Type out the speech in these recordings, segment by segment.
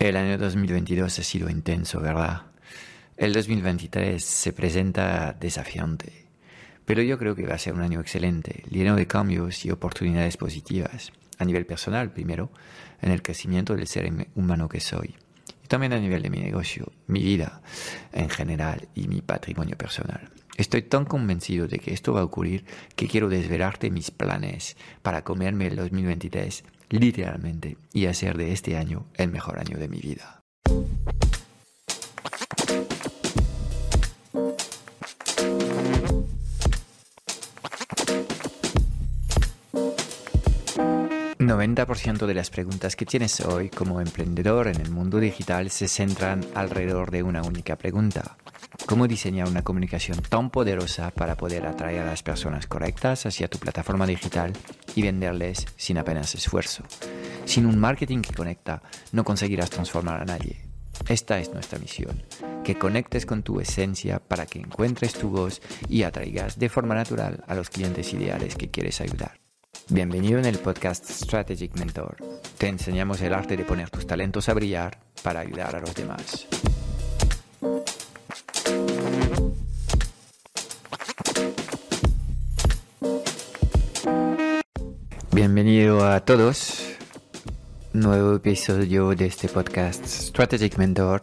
El año 2022 ha sido intenso, ¿verdad? El 2023 se presenta desafiante, pero yo creo que va a ser un año excelente, lleno de cambios y oportunidades positivas, a nivel personal primero, en el crecimiento del ser humano que soy, y también a nivel de mi negocio, mi vida en general y mi patrimonio personal. Estoy tan convencido de que esto va a ocurrir que quiero desvelarte mis planes para comerme el 2023 literalmente, y hacer de este año el mejor año de mi vida. ...90% de las preguntas que tienes hoy como emprendedor en el mundo digital se centran alrededor de una única pregunta cómo diseñar una comunicación tan poderosa para poder atraer a las personas correctas hacia tu plataforma digital y venderles sin apenas esfuerzo. Sin un marketing que conecta, no conseguirás transformar a nadie. Esta es nuestra misión, que conectes con tu esencia para que encuentres tu voz y atraigas de forma natural a los clientes ideales que quieres ayudar. Bienvenido en el podcast Strategic Mentor. Te enseñamos el arte de poner tus talentos a brillar para ayudar a los demás. Bienvenido a todos. Nuevo episodio de este podcast Strategic Mentor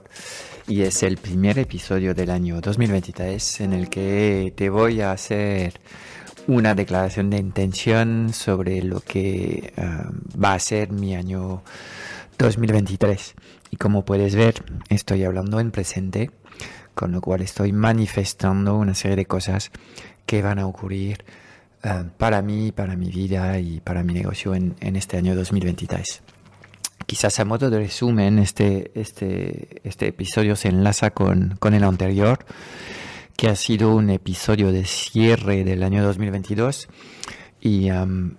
y es el primer episodio del año 2023 en el que te voy a hacer una declaración de intención sobre lo que ah, va a ser mi año 2023. Y como puedes ver, estoy hablando en presente, con lo cual estoy manifestando una serie de cosas que van a ocurrir eh, para mí, para mi vida y para mi negocio en, este año 2023. Quizás a modo de resumen, este, este, este episodio se enlaza con, con el anterior, que ha sido un episodio de cierre del año 2022. Y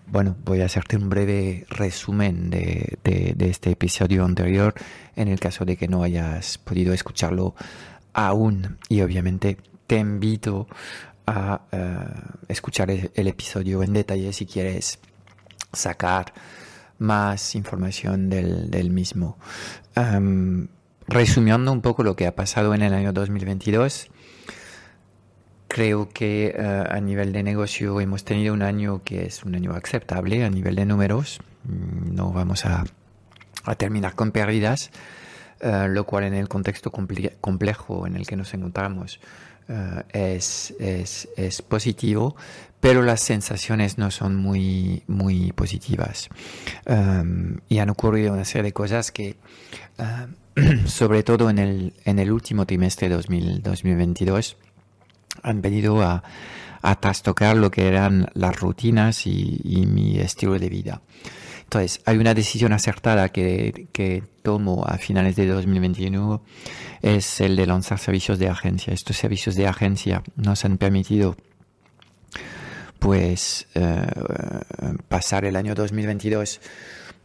bueno, voy a hacerte un breve resumen de, de, de, este episodio anterior en el caso de que no hayas podido escucharlo aún. Y obviamente te invito a eh, escuchar el, episodio en detalle si quieres sacar más información del, mismo. resumiendo un poco lo que ha pasado en el año 2022, creo que eh, a nivel de negocio hemos tenido un año que es un año aceptable a nivel de números. Mm, no vamos a, terminar con pérdidas, eh, lo cual en el contexto complejo en el que nos encontramos eh, es, es, es, positivo, pero las sensaciones no son muy, muy positivas. Um, y han ocurrido una serie de cosas que, uh, sobre todo en el, en el último trimestre de 2022, han venido a, a trastocar lo que eran las rutinas y mi estilo de vida. Entonces, hay una decisión acertada que, que, tomo a finales de 2021, es el de lanzar servicios de agencia. Estos servicios de agencia nos han permitido pues eh, pasar el año 2022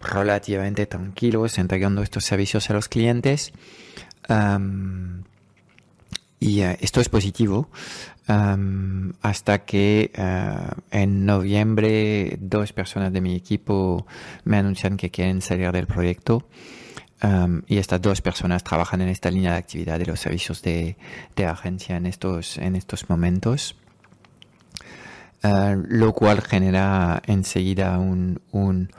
relativamente tranquilos entregando estos servicios a los clientes y eh, esto es positivo hasta que eh, en noviembre dos personas de mi equipo me anuncian que quieren salir del proyecto. y estas dos personas trabajan en esta línea de actividad de los servicios de, de agencia en estos, en estos momentos. Uh, lo cual genera enseguida un, un,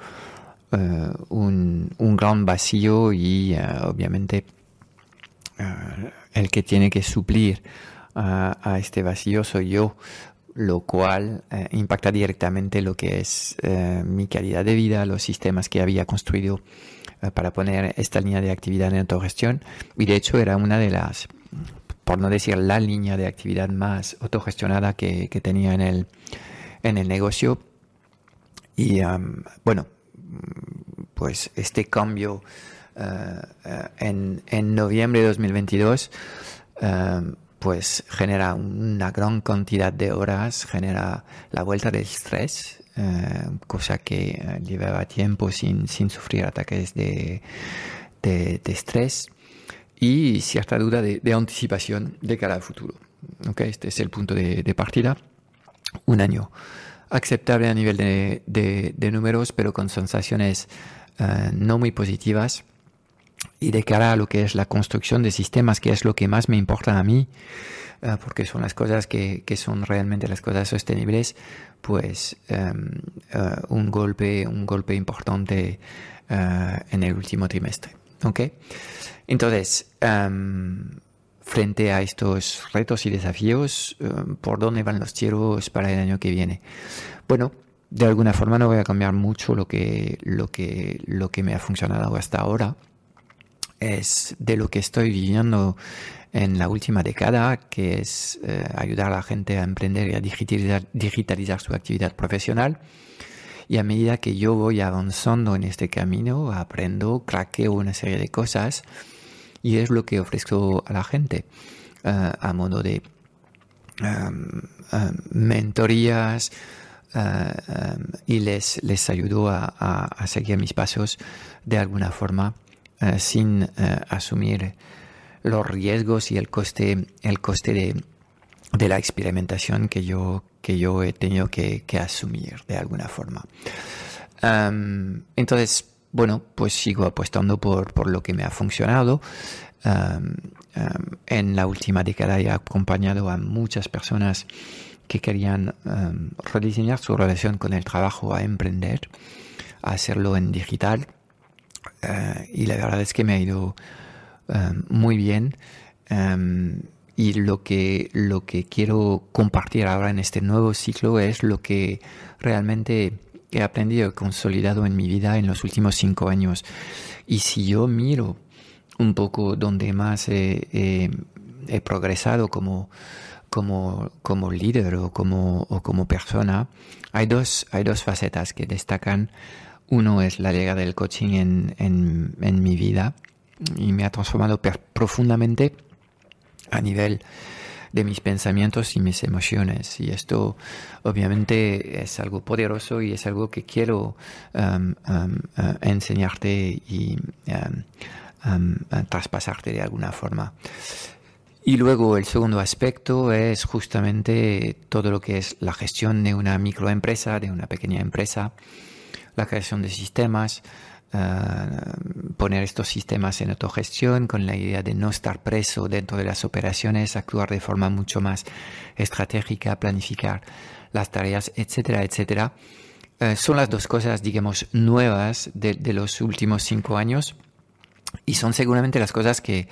un, gran vacío y obviamente el que tiene que suplir a este vacío soy yo, lo cual eh, impacta directamente lo que es eh, mi calidad de vida, los sistemas que había construido eh, para poner esta línea de actividad en autogestión. Y de hecho era una de las, por no decir la línea de actividad más autogestionada que, que tenía en el, en el negocio. Y bueno, pues este cambio en, en noviembre de 2022 pues genera una gran cantidad de horas, genera la vuelta del estrés, eh, cosa que eh, llevaba tiempo sin, sin sufrir ataques de, de, estrés y cierta duda de, anticipación de cara al futuro. Okay, este es el punto de, partida. Un año aceptable a nivel de, números, pero con sensaciones eh, no muy positivas y de cara a lo que es la construcción de sistemas, que es lo que más me importa a mí, eh, porque son las cosas que, que, son realmente las cosas sostenibles, pues em, eh, un golpe, un golpe importante eh, en el último trimestre. ¿Ok? Entonces, em, frente a estos retos y desafíos, em, ¿por dónde van los tiros para el año que viene? Bueno, de alguna forma no voy a cambiar mucho lo que, lo que, lo que me ha funcionado hasta ahora. Es de lo que estoy viviendo en la última década, que es eh, ayudar a la gente a emprender y a digitalizar, su actividad profesional. Y a medida que yo voy avanzando en este camino, aprendo, craqueo una serie de cosas y es lo que ofrezco a la gente eh, a modo de em, em, mentorías, uh, y les, les ayudo a, seguir mis pasos de alguna forma uh, sin uh, asumir los riesgos y el coste, el coste de, de, la experimentación que yo, que yo he tenido que, que asumir de alguna forma. Um, entonces, bueno, pues sigo apostando por, por lo que me ha funcionado. Um, um, en la última década he acompañado a muchas personas que querían rediseñar su relación con el trabajo, a emprender, a hacerlo en digital. Uh, y la verdad es que me ha ido um, muy bien. Um, y lo que, lo que quiero compartir ahora en este nuevo ciclo es lo que realmente he aprendido y consolidado en mi vida en los últimos cinco años. Y si yo miro un poco donde más he progresado como, como, como líder o como, o como persona, hay dos, hay dos facetas que destacan. Uno es la llegada del coaching en, en, mi vida y me ha transformado profundamente a nivel de mis pensamientos y mis emociones. Y esto obviamente es algo poderoso y es algo que quiero um, um, uh, enseñarte y um, traspasarte de alguna forma. Y luego el segundo aspecto es justamente todo lo que es la gestión de una microempresa, de una pequeña empresa, la creación de sistemas, uh, poner estos sistemas en autogestión con la idea de no estar preso dentro de las operaciones, actuar de forma mucho más estratégica, planificar las tareas, etcétera, etcétera. Uh, son las dos cosas, digamos, nuevas de, de los últimos cinco años y son seguramente las cosas que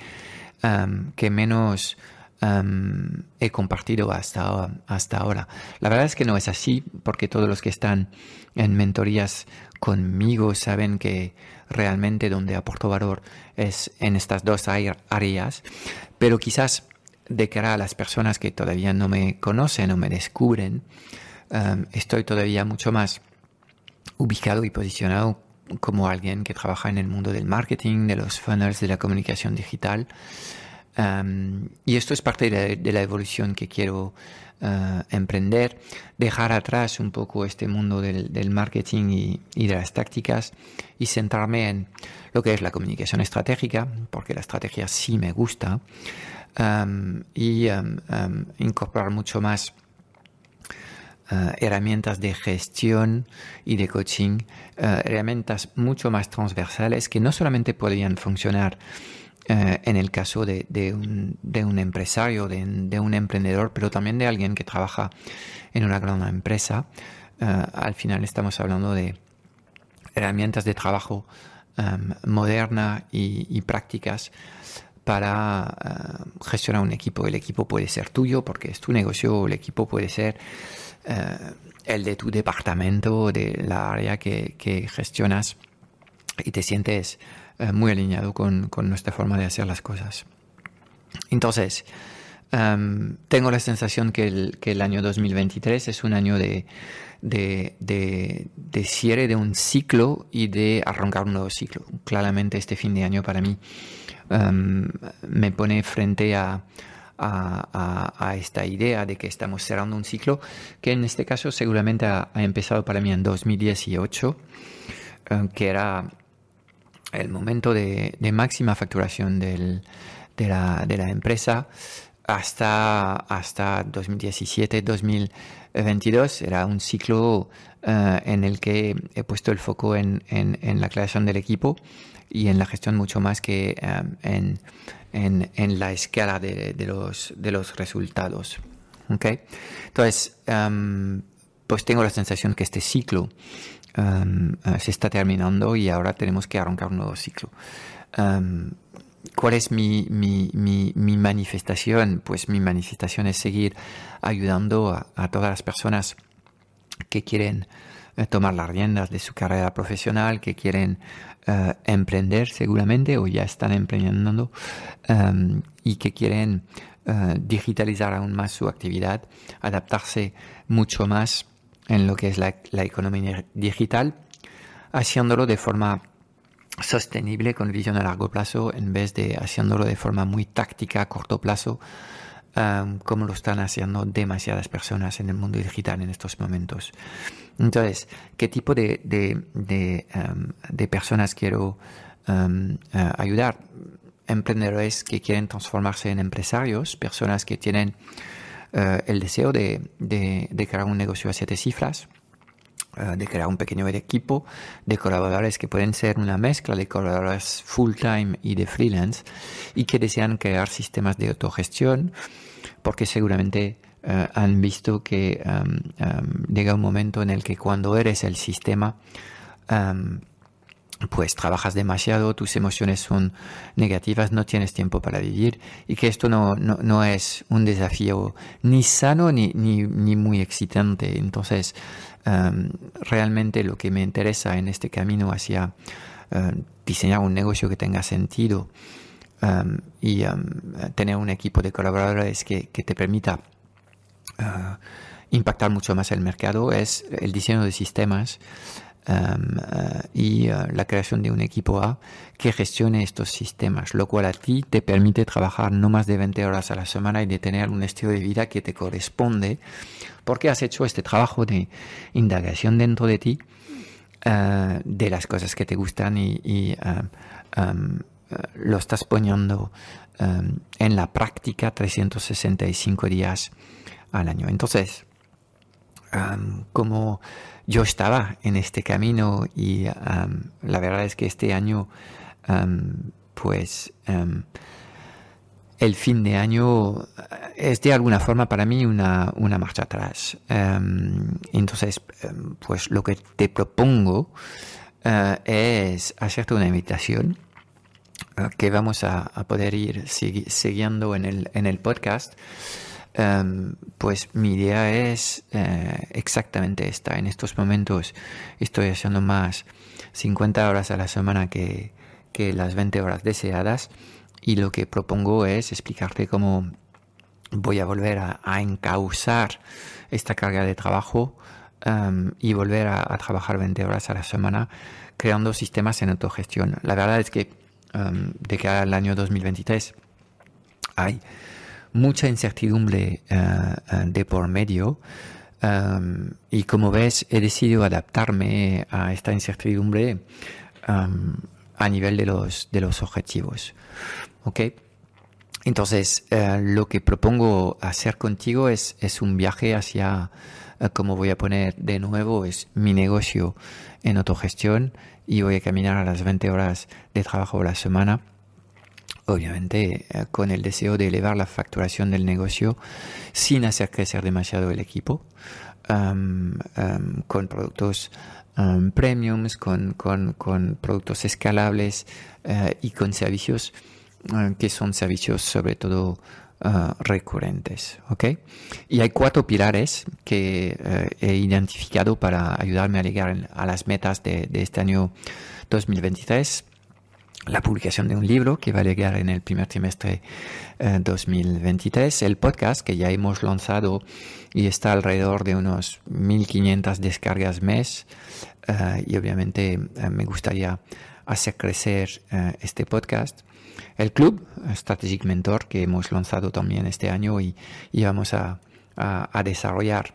um, que menos he compartido hasta, hasta ahora. La verdad es que no es así, porque todos los que están en mentorías conmigo saben que realmente donde aporto valor es en estas dos áreas, pero quizás de cara a las personas que todavía no me conocen o me descubren, estoy todavía mucho más ubicado y posicionado como alguien que trabaja en el mundo del marketing, de los funnels, de la comunicación digital. Y esto es parte de la, evolución que quiero uh, emprender, dejar atrás un poco este mundo del, marketing y, de las tácticas y centrarme en lo que es la comunicación estratégica, porque la estrategia sí me gusta, um, y incorporar mucho más Uh, herramientas de gestión y de coaching, uh, herramientas mucho más transversales que no solamente podrían funcionar uh, en el caso de, de, un, de un, empresario, de, de, un emprendedor, pero también de alguien que trabaja en una gran empresa. al final estamos hablando de herramientas de trabajo um, moderna y, prácticas para gestionar un equipo. El equipo puede ser tuyo porque es tu negocio, el equipo puede ser el de tu departamento, de la área que, que gestionas y te sientes uh, muy alineado con, nuestra forma de hacer las cosas. Entonces, um, tengo la sensación que el, que el, año 2023 es un año de, cierre de un ciclo y de arrancar un nuevo ciclo. Claramente este fin de año para mí um, me pone frente a, a, a, esta idea de que estamos cerrando un ciclo que en este caso seguramente ha, ha empezado para mí en 2018, um, que era el momento de, de máxima facturación del, de, la, de, la, empresa. hasta, hasta 2017-2022 era un ciclo eh, en el que he puesto el foco en, en, la creación del equipo y en la gestión mucho más que eh, en, en, la escala de, de, los, de los resultados. ¿Okay? Entonces, em, pues tengo la sensación que este ciclo em, eh, se está terminando y ahora tenemos que arrancar un nuevo ciclo. Em, ¿Cuál es mi, mi, mi, manifestación? Pues mi manifestación es seguir ayudando a, todas las personas que quieren tomar las riendas de su carrera profesional, que quieren eh, emprender seguramente o ya están emprendiendo em, y que quieren eh, digitalizar aún más su actividad, adaptarse mucho más en lo que es la, la economía digital, haciéndolo de forma sostenible con visión a largo plazo en vez de haciéndolo de forma muy táctica a corto plazo um, como lo están haciendo demasiadas personas en el mundo digital en estos momentos. Entonces, ¿qué tipo de, personas quiero ayudar? Emprendedores que quieren transformarse en empresarios, personas que tienen uh, el deseo de, crear un negocio a siete cifras, eh, de crear un pequeño equipo de colaboradores que pueden ser una mezcla de colaboradores full time y de freelance y que desean crear sistemas de autogestión porque seguramente eh, han visto que em, llega un momento en el que cuando eres el sistema em, pues trabajas demasiado, tus emociones son negativas, no tienes tiempo para vivir y que esto no, no, no es un desafío ni sano ni, ni, ni muy excitante. Entonces, um, realmente lo que me interesa en este camino hacia uh, diseñar un negocio que tenga sentido um, y tener un equipo de colaboradores que, que te permita uh, impactar mucho más el mercado es el diseño de sistemas Um, uh, y uh, la creación de un equipo A que gestione estos sistemas, lo cual a ti te permite trabajar no más de 20 horas a la semana y de tener un estilo de vida que te corresponde porque has hecho este trabajo de indagación dentro de ti uh, de las cosas que te gustan y, um, lo estás poniendo en la práctica 365 días al año. Entonces, como yo estaba en este camino y la verdad es que este año, pues el fin de año es de alguna forma para mí una, una marcha atrás. entonces, pues lo que te propongo eh, es hacerte una invitación eh, que vamos a, poder ir siguiendo en el, en el podcast. Em, pues mi idea es eh, exactamente esta. En estos momentos estoy haciendo más 50 horas a la semana que, las 20 horas deseadas y lo que propongo es explicarte cómo voy a volver a, a encauzar esta carga de trabajo em, y volver a, trabajar 20 horas a la semana creando sistemas en autogestión. La verdad es que um, de cara al año 2023 hay mucha incertidumbre eh, eh, de por medio. Um, y como ves, he decidido adaptarme a esta incertidumbre um, a nivel de los, de los objetivos. ¿Ok? Entonces, uh, lo que propongo hacer contigo es, es un viaje hacia, como voy a poner de nuevo, es mi negocio en autogestión y voy a caminar a las 20 horas de trabajo a la semana obviamente eh, con el deseo de elevar la facturación del negocio sin hacer crecer demasiado el equipo, con productos premiums, con, productos escalables eh, y con servicios eh, que son servicios sobre todo recurrentes. ¿okay? Y hay cuatro pilares que he identificado para ayudarme a llegar a las metas de este año 2023 la publicación de un libro que va a llegar en el primer trimestre eh, 2023, el podcast que ya hemos lanzado y está alrededor de unos 1500 descargas mes eh, y obviamente eh, me gustaría hacer crecer eh, este podcast. El club Strategic Mentor que hemos lanzado también este año y, y vamos a, a, desarrollar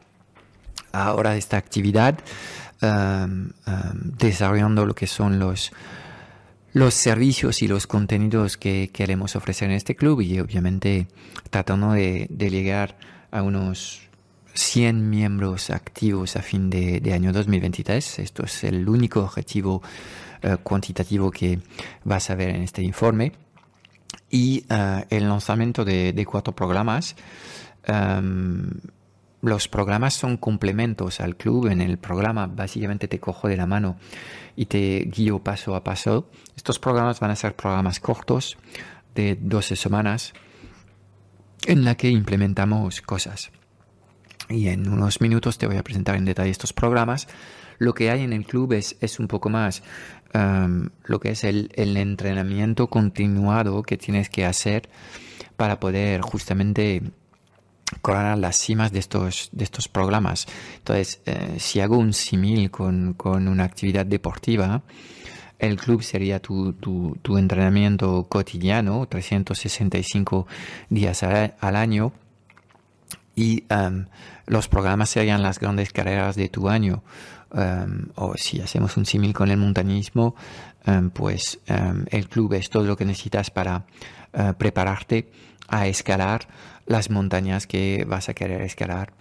ahora esta actividad desarrollando lo que son los los servicios y los contenidos que queremos ofrecer en este club y obviamente tratando de, llegar a unos 100 miembros activos a fin de, año 2023. Esto es el único objetivo eh, cuantitativo que vas a ver en este informe. Y eh, el lanzamiento de, cuatro programas. Em, los programas son complementos al club. En el programa básicamente te cojo de la mano y te guío paso a paso. Estos programas van a ser programas cortos de 12 semanas en la que implementamos cosas. Y en unos minutos te voy a presentar en detalle estos programas. Lo que hay en el club es, un poco más um, lo que es el entrenamiento continuado que tienes que hacer para poder justamente coronar las cimas de estos, de estos programas. Entonces, eh, si hago un símil con, con, una actividad deportiva, el club sería tu, tu, entrenamiento cotidiano, 365 días al, año, y um, los programas serían las grandes carreras de tu año. Um, o si hacemos un símil con el montañismo, um, pues el club es todo lo que necesitas para uh, prepararte a escalar las montañas que vas a querer escalar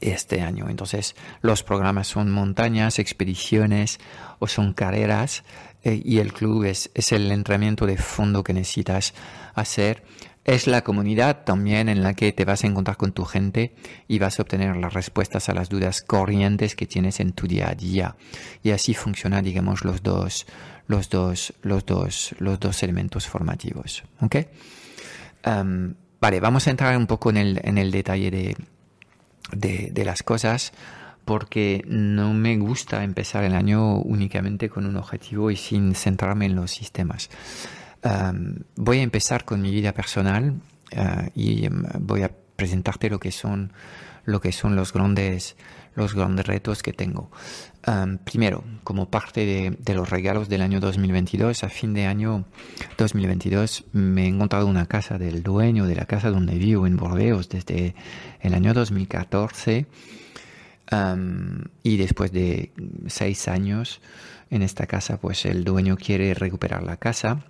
este año. Entonces, los programas son montañas, expediciones o son carreras eh, y el club es, es, el entrenamiento de fondo que necesitas hacer. Es la comunidad también en la que te vas a encontrar con tu gente y vas a obtener las respuestas a las dudas corrientes que tienes en tu día a día. Y así funciona, digamos, los dos, los dos, los dos, los dos elementos formativos. ¿Ok? Vale, vamos a entrar un poco en el, en el detalle de, de, las cosas porque no me gusta empezar el año únicamente con un objetivo y sin centrarme en los sistemas. voy a empezar con mi vida personal uh, y um, voy a presentarte lo que son, lo que son los grandes los grandes retos que tengo. primero, como parte de, los regalos del año 2022, a fin de año 2022 me he encontrado una casa del dueño de la casa donde vivo en Bordeos desde el año 2014 y después de seis años en esta casa, pues el dueño quiere recuperar la casa.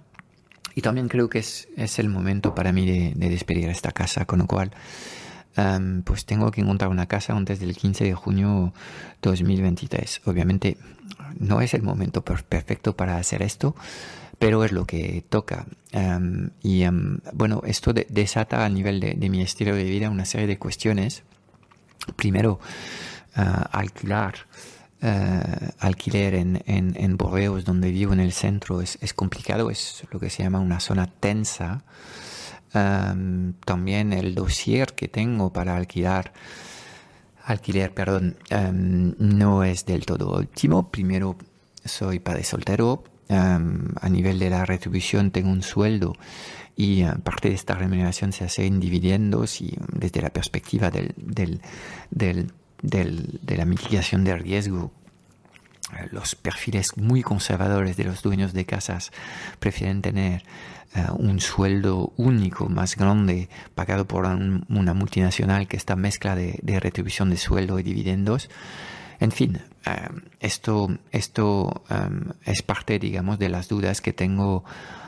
Y también creo que es, es el momento para mí de, de despedir esta casa, con lo cual pues tengo que encontrar una casa antes del 15 de junio 2023. Obviamente no es el momento perfecto para hacer esto, pero es lo que toca. y bueno, esto desata a nivel de, mi estilo de vida una serie de cuestiones. Primero, ah, alquilar. Ah, alquiler en, en, en, Bordeos, donde vivo en el centro, es, es complicado, es lo que se llama una zona tensa también el dossier que tengo para alquilar, alquiler, perdón, no es del todo óptimo. Primero, soy padre soltero. a nivel de la retribución tengo un sueldo y parte de esta remuneración se hace en dividendos y desde la perspectiva del, del, del, de la mitigación del riesgo los perfiles muy conservadores de los dueños de casas prefieren tener eh, un sueldo único más grande pagado por una multinacional que esta mezcla de, retribución de sueldo y dividendos. En fin, eh, esto, esto eh, es parte, digamos, de las dudas que tengo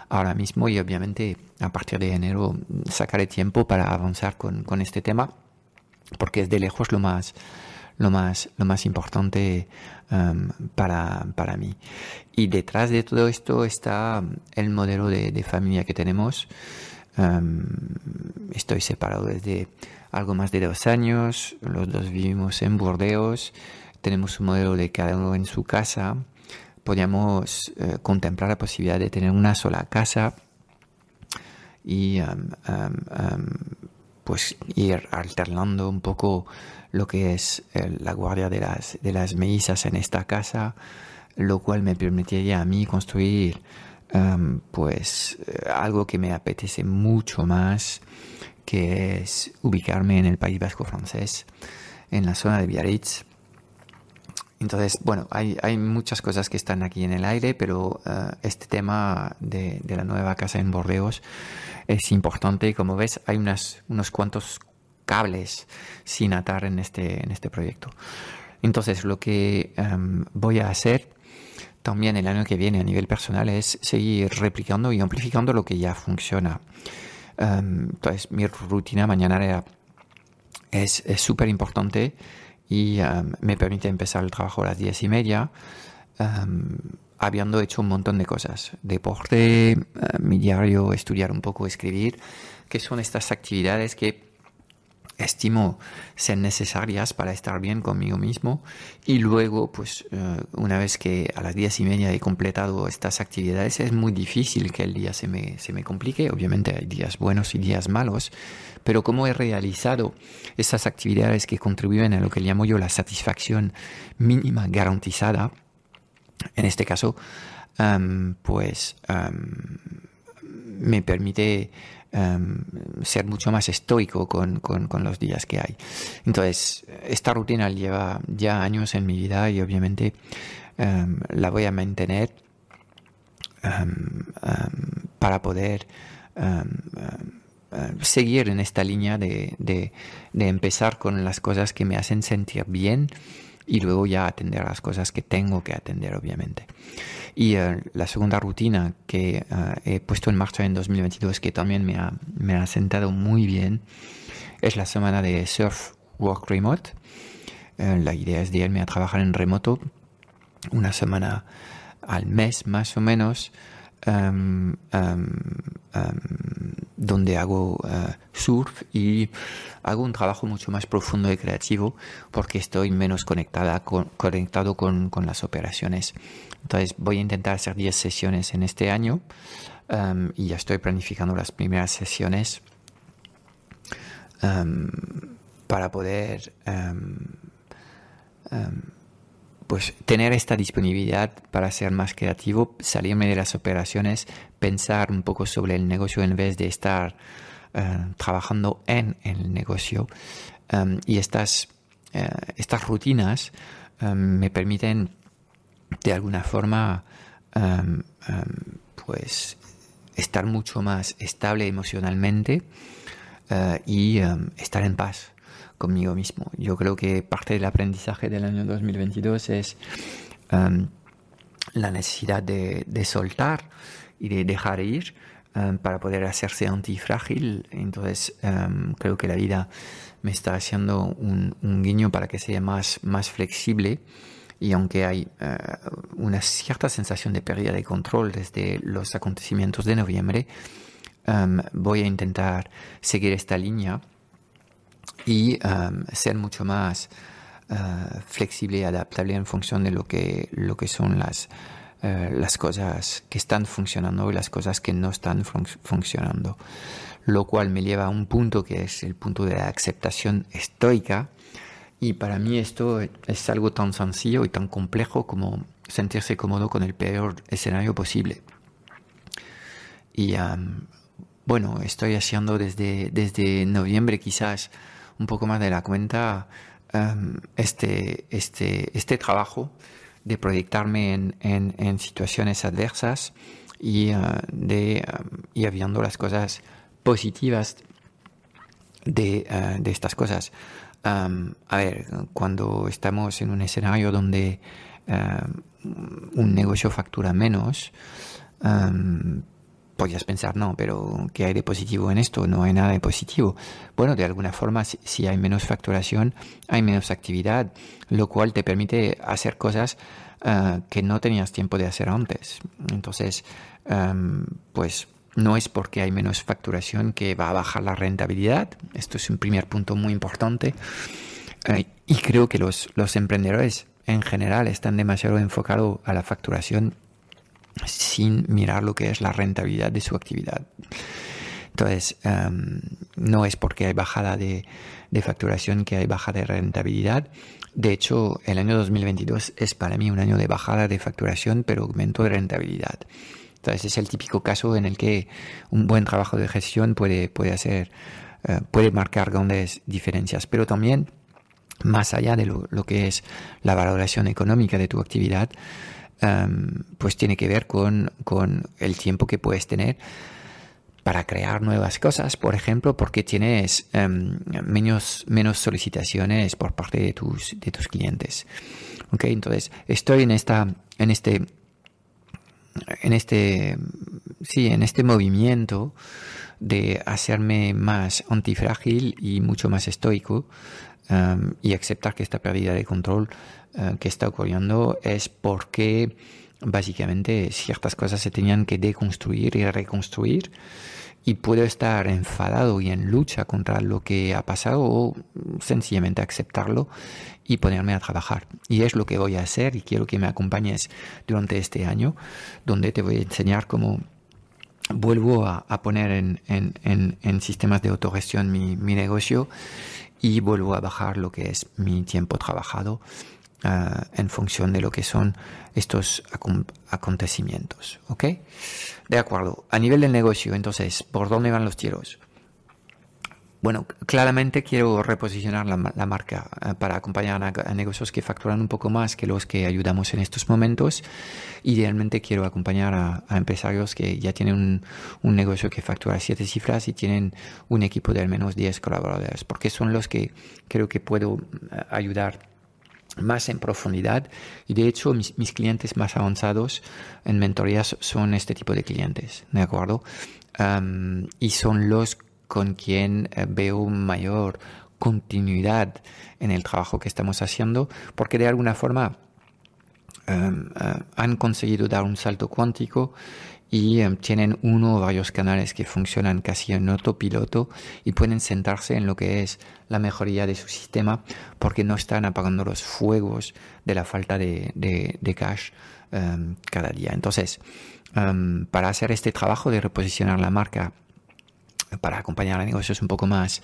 ahora mismo y obviamente a partir de enero sacaré tiempo para avanzar con, con este tema porque es de lejos lo más, lo más, lo más importante um, para, para, mí. Y detrás de todo esto está el modelo de, familia que tenemos. Um, estoy separado desde algo más de dos años, los dos vivimos en Burdeos, tenemos un modelo de cada uno en su casa, podíamos eh, contemplar la posibilidad de tener una sola casa y um, pues ir alternando un poco lo que es eh, la guardia de las, de las mellizas en esta casa, lo cual me permitiría a mí construir em, pues eh, algo que me apetece mucho más, que es ubicarme en el País Vasco francés, en la zona de Biarritz. Entonces, bueno, hay, hay muchas cosas que están aquí en el aire, pero eh, este tema de, de, la nueva casa en Bordeos es importante. Como ves, hay unas, unos cuantos cables sin atar en este, en este proyecto. Entonces, lo que em, voy a hacer también el año que viene a nivel personal es seguir replicando y amplificando lo que ya funciona. Em, entonces, mi rutina mañana es súper importante y em, me permite empezar el trabajo a las diez y media, habiendo hecho un montón de cosas. Deporte, eh, mi diario, estudiar un poco, escribir, que son estas actividades que estimo ser necesarias para estar bien conmigo mismo. Y luego pues eh, una vez que a las diez y media he completado estas actividades es muy difícil que el día se me, se me complique. Obviamente hay días buenos y días malos pero como he realizado esas actividades que contribuyen a lo que llamo yo la satisfacción mínima garantizada en este caso em, pues em, me permite Em, ser mucho más estoico con, los días que hay. Entonces, esta rutina lleva ya años en mi vida y obviamente em, la voy a mantener em, para poder seguir en esta línea de, de, empezar con las cosas que me hacen sentir bien y luego ya atender las cosas que tengo que atender, obviamente. Y eh, la segunda rutina que eh, he puesto en marcha en 2022, que también me ha, me ha sentado muy bien, es la semana de Surf Work Remote. Eh, la idea es de irme a trabajar en remoto una semana al mes más o menos Em, em, em, donde hago eh, surf y hago un trabajo mucho más profundo y creativo porque estoy menos conectada conectado con, con, las operaciones. Entonces voy a intentar hacer 10 sesiones en este año y ya estoy planificando las primeras sesiones para poder pues tener esta disponibilidad para ser más creativo, salirme de las operaciones, pensar un poco sobre el negocio en vez de estar eh, trabajando en el negocio. Em, y estas, eh, estas rutinas em, me permiten de alguna forma em, pues estar mucho más estable emocionalmente eh, y estar en paz conmigo mismo. Yo creo que parte del aprendizaje del año 2022 es um, la necesidad de, soltar y de dejar ir um, para poder hacerse antifrágil. Entonces um, creo que la vida me está haciendo un, guiño para que sea más, más flexible y aunque hay uh, una cierta sensación de pérdida de control desde los acontecimientos de noviembre, voy a intentar seguir esta línea y ser mucho más uh, flexible y adaptable en función de lo que, lo que son las, uh, las cosas que están funcionando y las cosas que no están funcionando. Lo cual me lleva a un punto que es el punto de la aceptación estoica. Y para mí esto es algo tan sencillo y tan complejo como sentirse cómodo con el peor escenario posible. Y bueno, estoy haciendo desde, desde noviembre quizás un poco más de la cuenta em, este, este, este trabajo de proyectarme en, en, situaciones adversas y, uh, de, em, y viendo las cosas positivas de, uh, de estas cosas. Um, a ver, cuando estamos en un escenario donde un negocio factura menos, podrías pensar, no, pero ¿qué hay de positivo en esto? No hay nada de positivo. Bueno, de alguna forma, si, hay menos facturación, hay menos actividad, lo cual te permite hacer cosas eh, que no tenías tiempo de hacer antes. Entonces, em, pues no es porque hay menos facturación que va a bajar la rentabilidad. Esto es un primer punto muy importante. Eh, y creo que los, los emprendedores en general están demasiado enfocados a la facturación sin mirar lo que es la rentabilidad de su actividad. Entonces, em, no es porque hay bajada de, facturación que hay bajada de rentabilidad. De hecho, el año 2022 es para mí un año de bajada de facturación, pero aumento de rentabilidad. Entonces, es el típico caso en el que un buen trabajo de gestión puede, puede hacer, eh, puede marcar grandes diferencias. Pero también, más allá de lo que es la valoración económica de tu actividad, Em, pues tiene que ver con, el tiempo que puedes tener para crear nuevas cosas, por ejemplo, porque tienes em, menos, menos solicitaciones por parte de tus, de tus clientes. Okay, entonces, estoy en, esta, en este en este, sí, en este movimiento de hacerme más antifrágil y mucho más estoico um, y aceptar que esta pérdida de control uh, que está ocurriendo es porque básicamente ciertas cosas se tenían que deconstruir y reconstruir y puedo estar enfadado y en lucha contra lo que ha pasado o sencillamente aceptarlo y ponerme a trabajar. Y es lo que voy a hacer y quiero que me acompañes durante este año, donde te voy a enseñar cómo vuelvo a, poner en, en, en, sistemas de autogestión mi, mi negocio y vuelvo a bajar lo que es mi tiempo trabajado uh, en función de lo que son estos acontecimientos. ¿Ok? De acuerdo. A nivel del negocio, entonces, ¿por dónde van los tiros? Bueno, claramente quiero reposicionar la, la marca uh, para acompañar a, negocios que facturan un poco más que los que ayudamos en estos momentos. Idealmente quiero acompañar a, a empresarios que ya tienen un, un, negocio que factura siete cifras y tienen un equipo de al menos 10 colaboradores, porque son los que creo que puedo uh, ayudar más en profundidad y de hecho mis, clientes más avanzados en mentorías son este tipo de clientes, ¿de acuerdo? y son los con quien eh, veo mayor continuidad en el trabajo que estamos haciendo porque de alguna forma eh, han conseguido dar un salto cuántico y em, tienen uno o varios canales que funcionan casi en autopiloto y pueden sentarse en lo que es la mejoría de su sistema porque no están apagando los fuegos de la falta de, de, cash em, cada día. Entonces, em, para hacer este trabajo de reposicionar la marca, para acompañar a negocios un poco más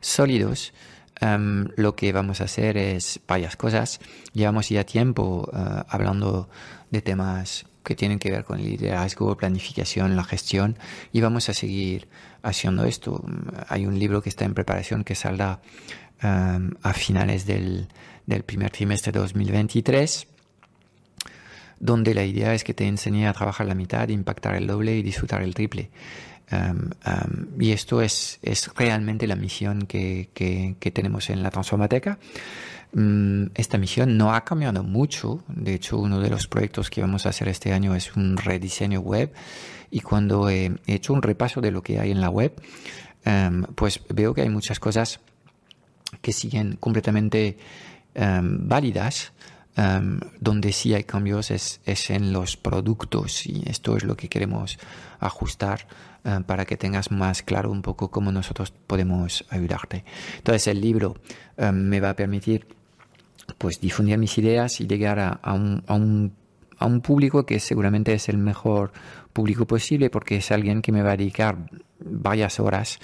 sólidos, lo que vamos a hacer es varias cosas. Llevamos ya tiempo uh, hablando de temas que tienen que ver con el liderazgo, planificación, la gestión y vamos a seguir haciendo esto. Hay un libro que está en preparación que saldrá um, a finales del, del, primer trimestre de 2023 donde la idea es que te enseñe a trabajar la mitad, impactar el doble y disfrutar el triple. Y esto es, es realmente la misión que, que, tenemos en la Transformateca. Mm, esta misión no ha cambiado mucho. De hecho, uno de los proyectos que vamos a hacer este año es un rediseño web. Y cuando he hecho un repaso de lo que hay en la web, pues veo que hay muchas cosas que siguen completamente válidas. Donde sí hay cambios es, es, en los productos y esto es lo que queremos ajustar para que tengas más claro un poco cómo nosotros podemos ayudarte. Entonces el libro me va a permitir pues difundir mis ideas y llegar a, un, a, un, a, un, público que seguramente es el mejor público posible porque es alguien que me va a dedicar varias horas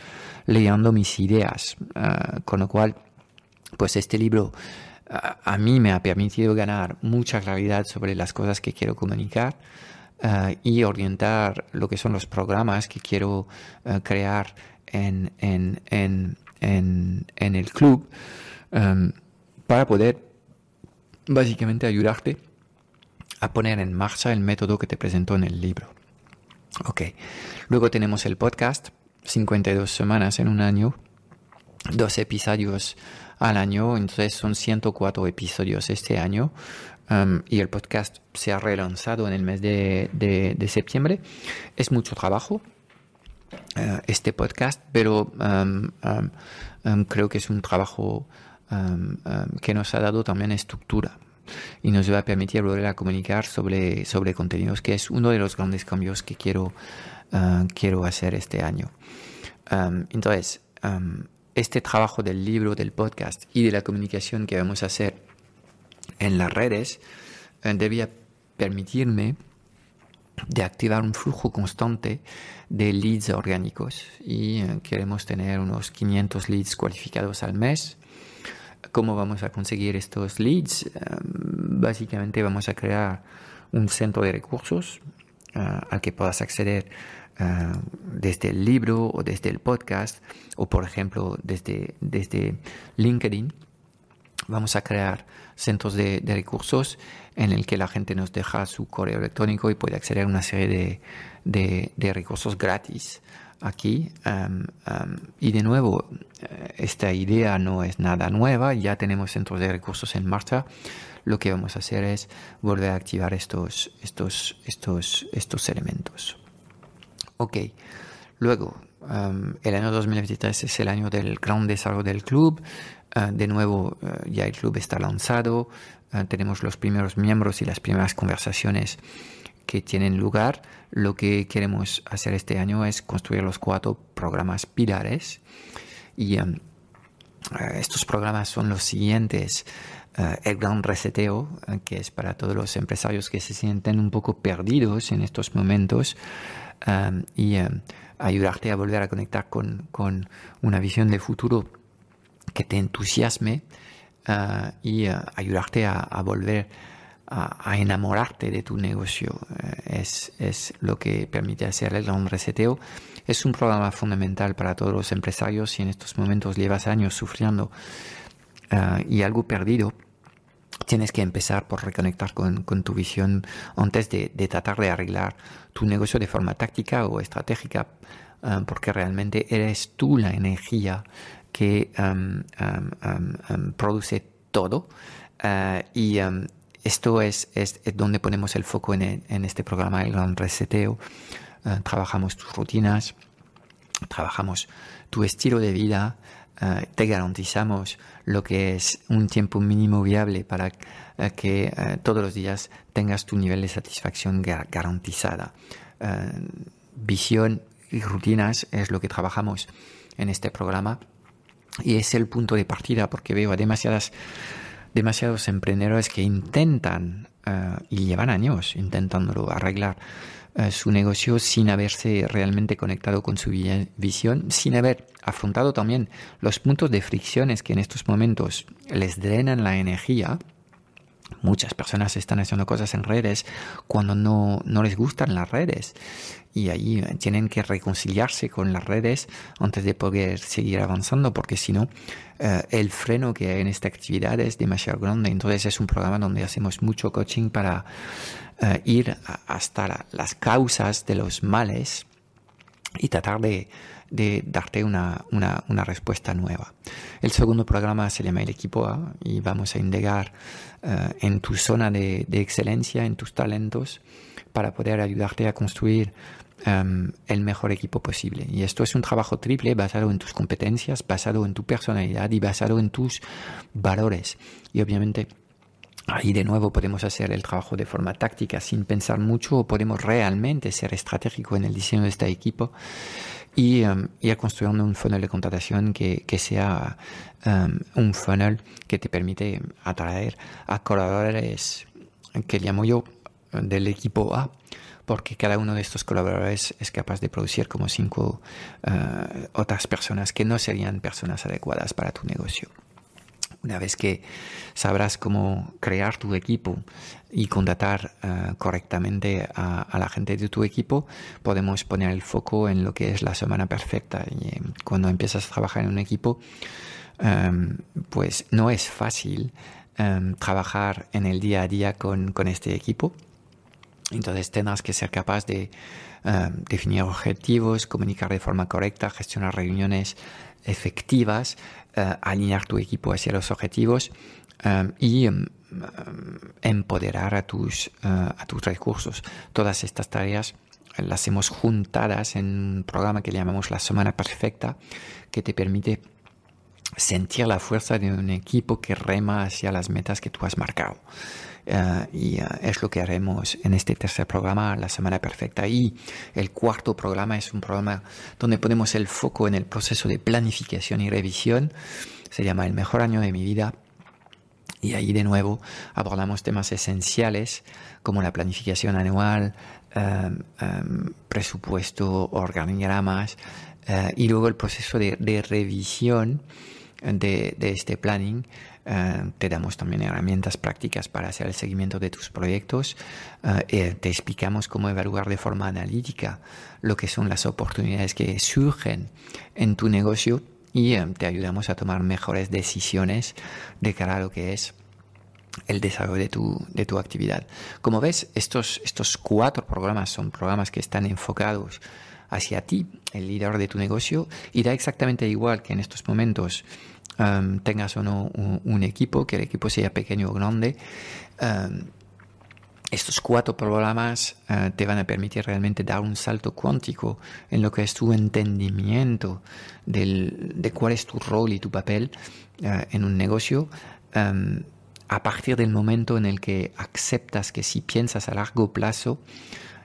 leyendo mis ideas. Ah, con lo cual, pues este libro ah, a mí me ha permitido ganar mucha claridad sobre las cosas que quiero comunicar ah, y orientar lo que son los programas que quiero crear en, en, en, en, el club para poder básicamente ayudarte a poner en marcha el método que te presento en el libro. Ok, luego tenemos el podcast, 52 semanas en un año, dos episodios al año, entonces son 104 episodios este año. Y el podcast se ha relanzado en el mes de, de, septiembre. Es mucho trabajo uh, este podcast, pero creo que es un trabajo que nos ha dado también estructura y nos va a permitir volver a comunicar sobre, sobre contenidos, que es uno de los grandes cambios que quiero, ah, quiero hacer este año. entonces, este trabajo del libro, del podcast y de la comunicación que vamos a hacer en las redes eh, debía permitirme de activar un flujo constante de leads orgánicos y eh, queremos tener unos 500 leads cualificados al mes ¿Cómo vamos a conseguir estos leads? Eh, básicamente vamos a crear un centro de recursos al que puedas acceder desde el libro o desde el podcast o por ejemplo desde, desde LinkedIn. Vamos a crear centros de, recursos en el que la gente nos deja su correo electrónico y puede acceder a una serie de, de recursos gratis aquí. y de nuevo, eh, esta idea no es nada nueva, ya tenemos centros de recursos en marcha. Lo que vamos a hacer es volver a activar estos, estos, estos, estos elementos. Ok, luego, el año 2023 es el año del gran desarrollo del club. Ah, de nuevo, ah, ya el club está lanzado, ah, tenemos los primeros miembros y las primeras conversaciones que tienen lugar. Lo que queremos hacer este año es construir los cuatro programas pilares. Y estos programas son los siguientes. el gran reseteo, que es para todos los empresarios que se sienten un poco perdidos en estos momentos. Y ayudarte a volver a conectar con, con una visión de futuro que te entusiasme ah, y ah, ayudarte a, volver a, enamorarte de tu negocio. Eh, es, es, lo que permite hacer el gran reseteo. Es un programa fundamental para todos los empresarios si en estos momentos llevas años sufriendo y algo perdido. Tienes que empezar por reconectar con, tu visión antes de, tratar de arreglar tu negocio de forma táctica o estratégica, porque realmente eres tú la energía que um, um, um, produce todo. Uh, y esto es, es, donde ponemos el foco en, este programa, el gran reseteo. Uh, trabajamos tus rutinas, trabajamos tu estilo de vida, te garantizamos lo que es un tiempo mínimo viable para que todos los días tengas tu nivel de satisfacción garantizada. visión y rutinas es lo que trabajamos en este programa y es el punto de partida porque veo a demasiadas, demasiados emprendedores que intentan eh, y llevan años intentándolo arreglar eh, su negocio sin haberse realmente conectado con su visión, sin haber afrontado también los puntos de fricciones que en estos momentos les drenan la energía. Muchas personas están haciendo cosas en redes cuando no, no les gustan las redes. Y ahí tienen que reconciliarse con las redes antes de poder seguir avanzando porque si no eh, el freno que hay en esta actividad es demasiado grande. Entonces es un programa donde hacemos mucho coaching para eh, ir hasta las causas de los males y tratar de, de darte una, una, respuesta nueva. El segundo programa se llama El Equipo A y vamos a indagar uh, en tu zona de, de, excelencia, en tus talentos, para poder ayudarte a construir um, el mejor equipo posible. Y esto es un trabajo triple basado en tus competencias, basado en tu personalidad y basado en tus valores. Y obviamente Ahí de nuevo podemos hacer el trabajo de forma táctica sin pensar mucho o podemos realmente ser estratégico en el diseño de este equipo y um, ir construyendo un funnel de contratación que, que sea um, un funnel que te permite atraer a colaboradores que llamo yo del equipo A porque cada uno de estos colaboradores es capaz de producir como cinco uh, otras personas que no serían personas adecuadas para tu negocio. Una vez que sabrás cómo crear tu equipo y contratar eh, correctamente a, la gente de tu equipo, podemos poner el foco en lo que es la semana perfecta. Y eh, cuando empiezas a trabajar en un equipo, em, pues no es fácil em, trabajar en el día a día con, con este equipo. Entonces tendrás que ser capaz de em, definir objetivos, comunicar de forma correcta, gestionar reuniones efectivas, eh, alinear tu equipo hacia los objetivos eh, y em, empoderar a tus, eh, a tus recursos. Todas estas tareas las hemos juntadas en un programa que llamamos la semana perfecta, que te permite sentir la fuerza de un equipo que rema hacia las metas que tú has marcado. Uh, y uh, es lo que haremos en este tercer programa, la semana perfecta. Y el cuarto programa es un programa donde ponemos el foco en el proceso de planificación y revisión. Se llama El mejor año de mi vida. Y ahí de nuevo abordamos temas esenciales como la planificación anual, um, um, presupuesto, organigramas y luego el proceso de, revisión de, este planning eh, te damos también herramientas prácticas para hacer el seguimiento de tus proyectos. Eh, te explicamos cómo evaluar de forma analítica lo que son las oportunidades que surgen en tu negocio y eh, te ayudamos a tomar mejores decisiones de cara a lo que es el desarrollo de tu, de tu actividad. Como ves, estos, estos cuatro programas son programas que están enfocados hacia ti, el líder de tu negocio, y da exactamente igual que en estos momentos um, tengas o no un, equipo, que el equipo sea pequeño o grande. Um, estos cuatro programas uh, te van a permitir realmente dar un salto cuántico en lo que es tu entendimiento de cuál es tu rol y tu papel uh, en un negocio. Um, a partir del momento en el que aceptas que si piensas a largo plazo,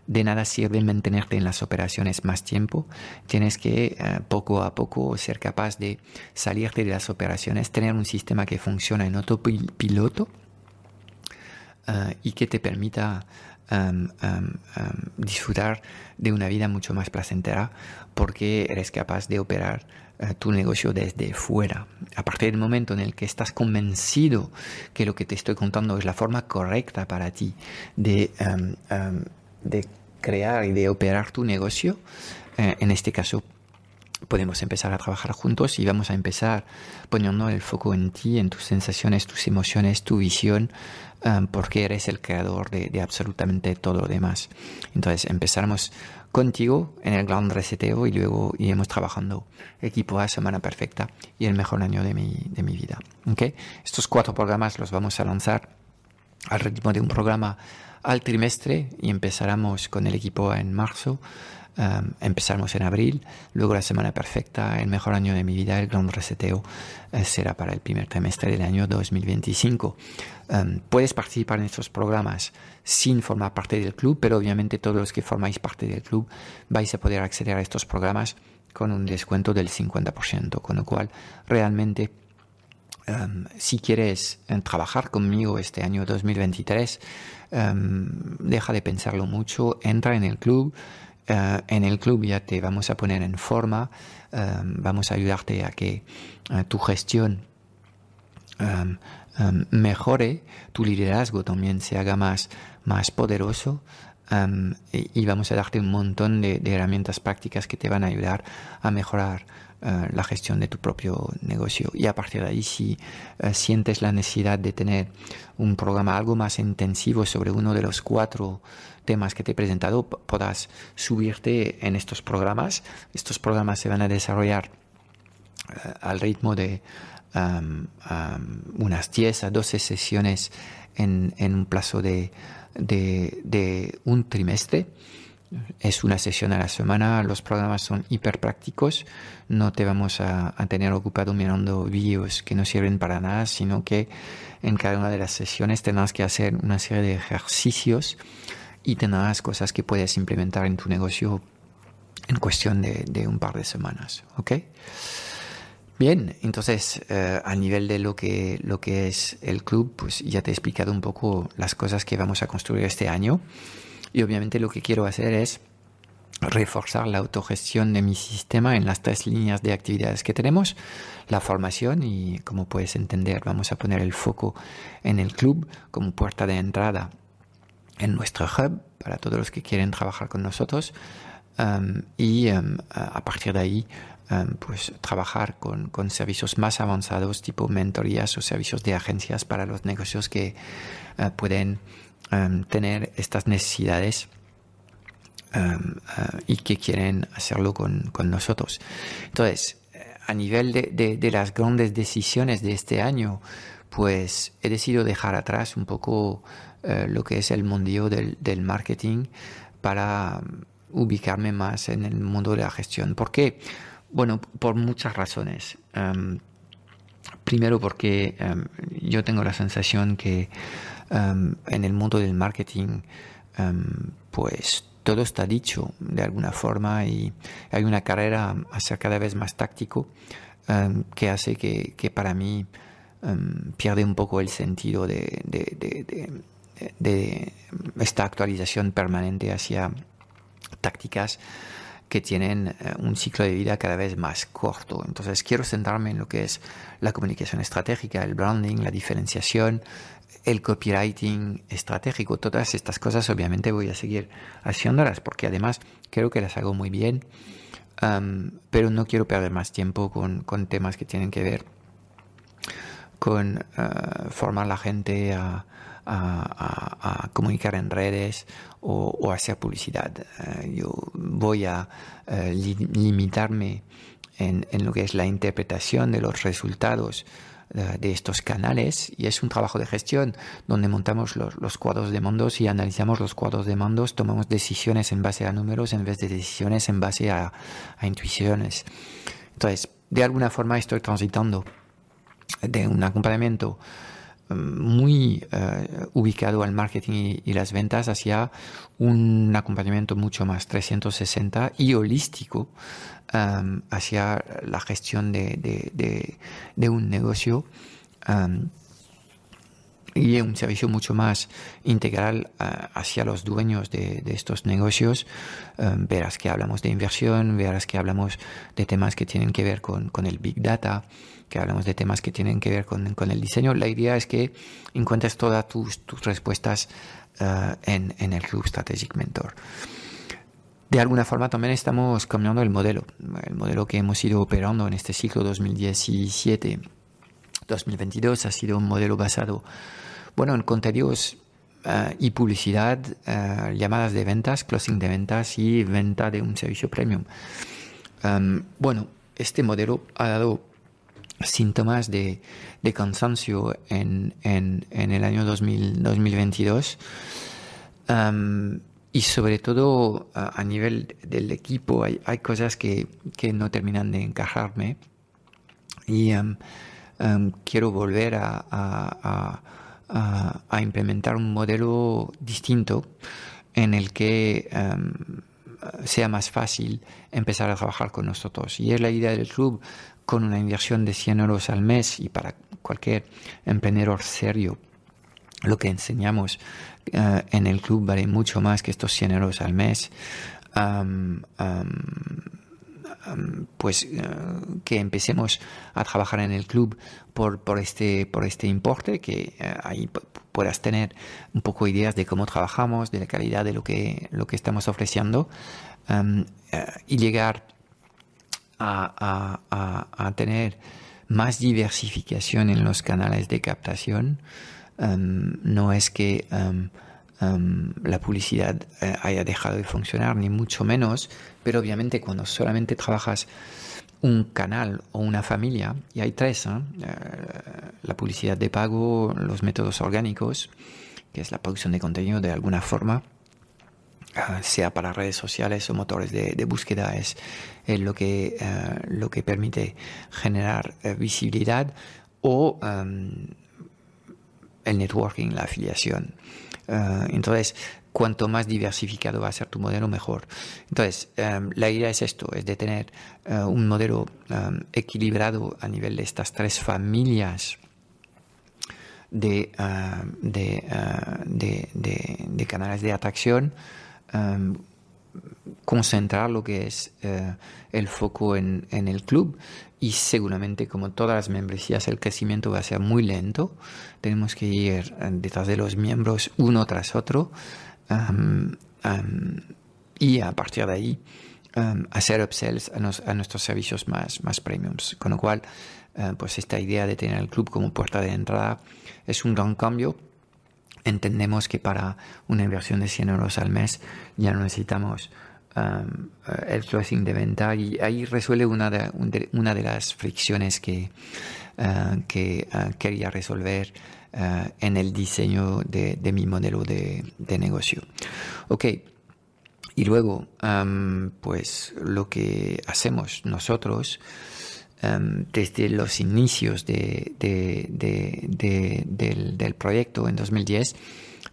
de nada sirve mantenerte en las operaciones más tiempo. Tienes que eh, poco a poco ser capaz de salirte de las operaciones, tener un sistema que funciona en autopiloto uh, y que te permita um, um, disfrutar de una vida mucho más placentera porque eres capaz de operar eh, tu negocio desde fuera. A partir del momento en el que estás convencido que lo que te estoy contando es la forma correcta para ti de, em, em, de crear y de operar tu negocio, eh, en este caso podemos empezar a trabajar juntos y vamos a empezar poniendo el foco en ti, en tus sensaciones, tus emociones, tu visión, em, porque eres el creador de, absolutamente todo lo demás. Entonces empezamos contigo en el gran reseteo y luego iremos trabajando equipo a semana perfecta y el mejor año de mi, de mi vida. ¿Okay? Estos cuatro programas los vamos a lanzar al ritmo de un programa al trimestre y empezaremos con el equipo en marzo Um, empezamos en abril, luego la semana perfecta, el mejor año de mi vida, el gran reseteo eh, será para el primer trimestre del año 2025. Um, puedes participar en estos programas sin formar parte del club, pero obviamente todos los que formáis parte del club vais a poder acceder a estos programas con un descuento del 50%, con lo cual realmente um, si quieres eh, trabajar conmigo este año 2023, deja de pensarlo mucho, entra en el club, eh, en el club ya te vamos a poner en forma, vamos a ayudarte a que eh, tu gestión mejore, tu liderazgo también se haga más, más poderoso y, vamos a darte un montón de, herramientas prácticas que te van a ayudar a mejorar la gestión de tu propio negocio. Y a partir de ahí, si sientes la necesidad de tener un programa algo más intensivo sobre uno de los cuatro temas que te he presentado podrás subirte en estos programas. Estos programas se van a desarrollar eh, al ritmo de unas 10 a 12 sesiones en, un plazo de, un trimestre. Es una sesión a la semana, los programas son hiper prácticos, no te vamos a, tener ocupado mirando vídeos que no sirven para nada, sino que en cada una de las sesiones tendrás que hacer una serie de ejercicios y tendrás cosas que puedes implementar en tu negocio en cuestión de, un par de semanas. ¿Ok? Bien, entonces eh, a nivel de lo que, lo que es el club, pues ya te he explicado un poco las cosas que vamos a construir este año. Y obviamente lo que quiero hacer es reforzar la autogestión de mi sistema en las tres líneas de actividades que tenemos. La formación y como puedes entender vamos a poner el foco en el club como puerta de entrada en nuestro hub para todos los que quieren trabajar con nosotros um, y um, a partir de ahí um, pues trabajar con, con, servicios más avanzados tipo mentorías o servicios de agencias para los negocios que uh, pueden tener estas necesidades uh, y que quieren hacerlo con, con nosotros. Entonces, a nivel de, de, las grandes decisiones de este año, pues he decidido dejar atrás un poco eh, lo que es el mundo del, del, marketing para ubicarme más en el mundo de la gestión. ¿Por qué? Bueno, por muchas razones. Em, primero porque em, yo tengo la sensación que em, en el mundo del marketing, pues todo está dicho de alguna forma y hay una carrera a ser cada vez más táctico que hace que, para mí pierde un poco el sentido de esta actualización permanente hacia tácticas que tienen eh, un ciclo de vida cada vez más corto. Entonces quiero centrarme en lo que es la comunicación estratégica, el branding, la diferenciación, el copywriting estratégico. Todas estas cosas obviamente voy a seguir haciéndolas porque además creo que las hago muy bien, pero no quiero perder más tiempo con, con temas que tienen que ver con uh, formar la gente a a, comunicar en redes o, hacer publicidad. Eh, yo voy a eh, limitarme en, lo que es la interpretación de los resultados eh, de estos canales y es un trabajo de gestión donde montamos los, cuadros de mandos y analizamos los cuadros de mandos, tomamos decisiones en base a números en vez de decisiones en base a, a intuiciones. Entonces, de alguna forma estoy transitando de un acompañamiento muy eh, ubicado al marketing y, las ventas hacia un acompañamiento mucho más 360 y holístico um, hacia la gestión de, un negocio um, y un servicio mucho más integral uh, hacia los dueños de, estos negocios. Um, verás que hablamos de inversión, verás que hablamos de temas que tienen que ver con, con el big data, que hablamos de temas que tienen que ver con, con el diseño, la idea es que encuentres todas tus, tus respuestas uh, en, en, el Club Strategic Mentor. De alguna forma también estamos cambiando el modelo, el modelo que hemos ido operando en este ciclo 2017-2022 ha sido un modelo basado, bueno, en contenidos uh, y publicidad, uh, llamadas de ventas, closing de ventas y venta de un servicio premium. Um, bueno, este modelo ha dado síntomas de, cansancio en, el año 2022 y sobre todo a, nivel del equipo hay, cosas que, no terminan de encajarme y quiero volver a, implementar un modelo distinto en el que sea más fácil empezar a trabajar con nosotros. Y es la idea del club con una inversión de 100 euros al mes y para cualquier emprendedor serio lo que enseñamos eh, en el club vale mucho más que estos 100 euros al mes. Pues eh, que empecemos a trabajar en el club por, por, este, por este importe, que eh, ahí puedas tener un poco ideas de cómo trabajamos, de la calidad de lo que, lo que estamos ofreciendo y llegar a, tener más diversificación en los canales de captación. Um, no es que um, la publicidad eh, haya dejado de funcionar, ni mucho menos, pero obviamente cuando solamente trabajas un canal o una familia, y hay tres, ¿eh? Eh, la publicidad de pago, los métodos orgánicos, que es la producción de contenido de alguna forma, Ah, sea para redes sociales o motores de, búsqueda, es, lo, que, lo que permite generar visibilidad o el networking, la afiliación. Ah, entonces, cuanto más diversificado va a ser tu modelo, mejor. Entonces, la idea es esto, es de tener un modelo equilibrado a nivel de estas tres familias de, de, de canales de atracción Em, concentrar lo que es eh, el foco en, el club y seguramente como todas las membresías el crecimiento va a ser muy lento. Tenemos que ir eh, detrás de los miembros uno tras otro em, y a partir de ahí hacer upsells a, nuestros servicios más, más premiums. Con lo cual eh, pues esta idea de tener el club como puerta de entrada es un gran cambio. Entendemos que para una inversión de 100 euros al mes ya no necesitamos el closing de venta y ahí resuelve una de, una de las fricciones que, uh, que uh, quería resolver uh, en el diseño de, mi modelo de, negocio. Ok, y luego, pues lo que hacemos nosotros desde los inicios de, del, proyecto en 2010,